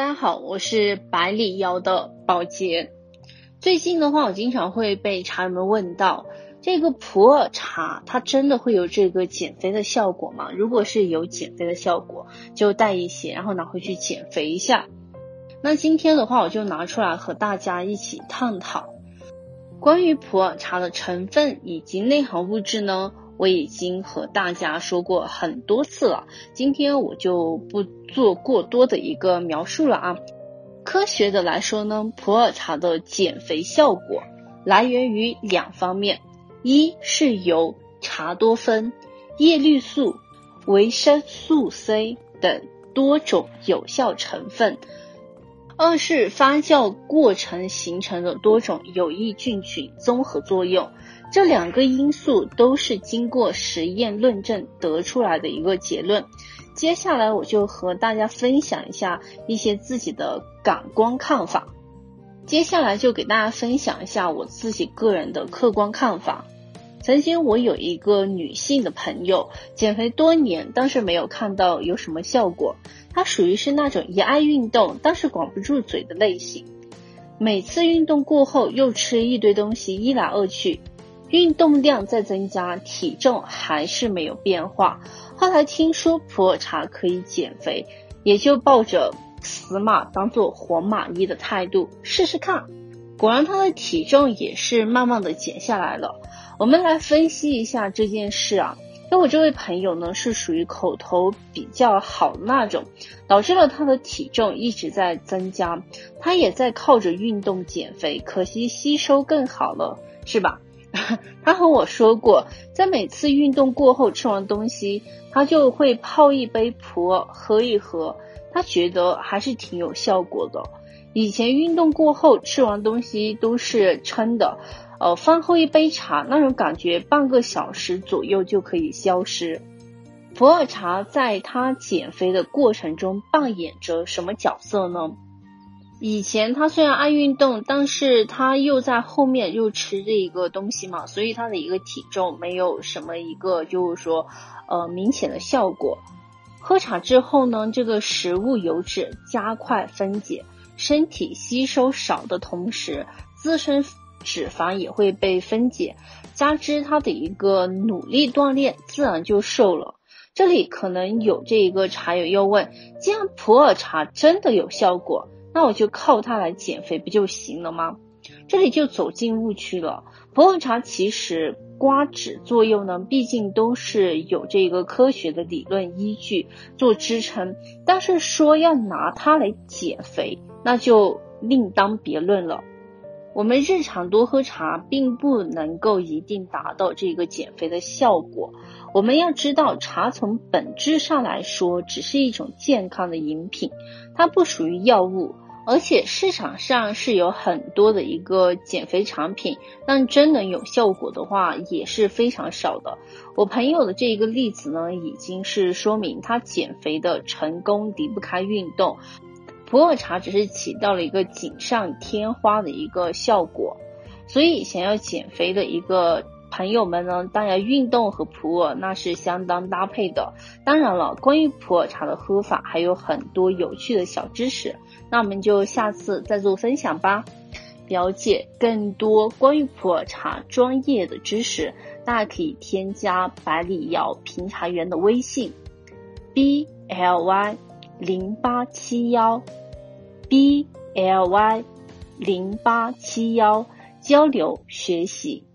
大家好，我是百里瑶的宝洁。最近的话，我经常会被茶友们问到，这个普洱茶它真的会有这个减肥的效果吗？如果是有减肥的效果，就带一些，然后拿回去减肥一下。那今天的话，我就拿出来和大家一起探讨关于普洱茶的成分以及内含物质呢。我已经和大家说过很多次了，今天我就不做过多的一个描述了啊。科学的来说呢，普洱茶的减肥效果来源于两方面，一是由茶多酚、叶绿素、维生素 C 等多种有效成分，二是发酵过程形成的多种有益菌群综合作用。这两个因素都是经过实验论证得出来的一个结论。接下来我就和大家分享一下一些自己的感官看法。接下来就给大家分享一下我自己个人的客观看法。曾经我有一个女性的朋友，减肥多年，但是没有看到有什么效果。她属于是那种一爱运动，但是管不住嘴的类型。每次运动过后又吃一堆东西，一来二去。运动量在增加，体重还是没有变化。后来听说普洱茶可以减肥，也就抱着死马当做活马医的态度试试看。果然，她的体重也是慢慢的减下来了。我们来分析一下这件事啊。那我这位朋友呢，是属于口头比较好的那种，导致了他的体重一直在增加。他也在靠着运动减肥，可惜吸收更好了，是吧？他和我说过，在每次运动过后吃完东西，他就会泡一杯普洱喝一喝，他觉得还是挺有效果的。以前运动过后吃完东西都是撑的，呃，饭后一杯茶，那种感觉半个小时左右就可以消失。普洱茶在他减肥的过程中扮演着什么角色呢？以前他虽然爱运动，但是他又在后面又吃这一个东西嘛，所以他的一个体重没有什么一个就是说呃明显的效果。喝茶之后呢，这个食物油脂加快分解，身体吸收少的同时，自身脂肪也会被分解，加之他的一个努力锻炼，自然就瘦了。这里可能有这一个茶友要问：既然普洱茶真的有效果？那我就靠它来减肥不就行了吗？这里就走进误区了。普洱茶其实刮脂作用呢，毕竟都是有这个科学的理论依据做支撑，但是说要拿它来减肥，那就另当别论了。我们日常多喝茶，并不能够一定达到这个减肥的效果。我们要知道，茶从本质上来说，只是一种健康的饮品，它不属于药物。而且市场上是有很多的一个减肥产品，但真能有效果的话，也是非常少的。我朋友的这一个例子呢，已经是说明他减肥的成功离不开运动。普洱茶只是起到了一个锦上添花的一个效果，所以想要减肥的一个朋友们呢，当然运动和普洱那是相当搭配的。当然了，关于普洱茶的喝法还有很多有趣的小知识，那我们就下次再做分享吧。了解更多关于普洱茶专业的知识，大家可以添加百里瑶评茶员的微信：b l y 零八七幺。b l y 零八七幺交流学习。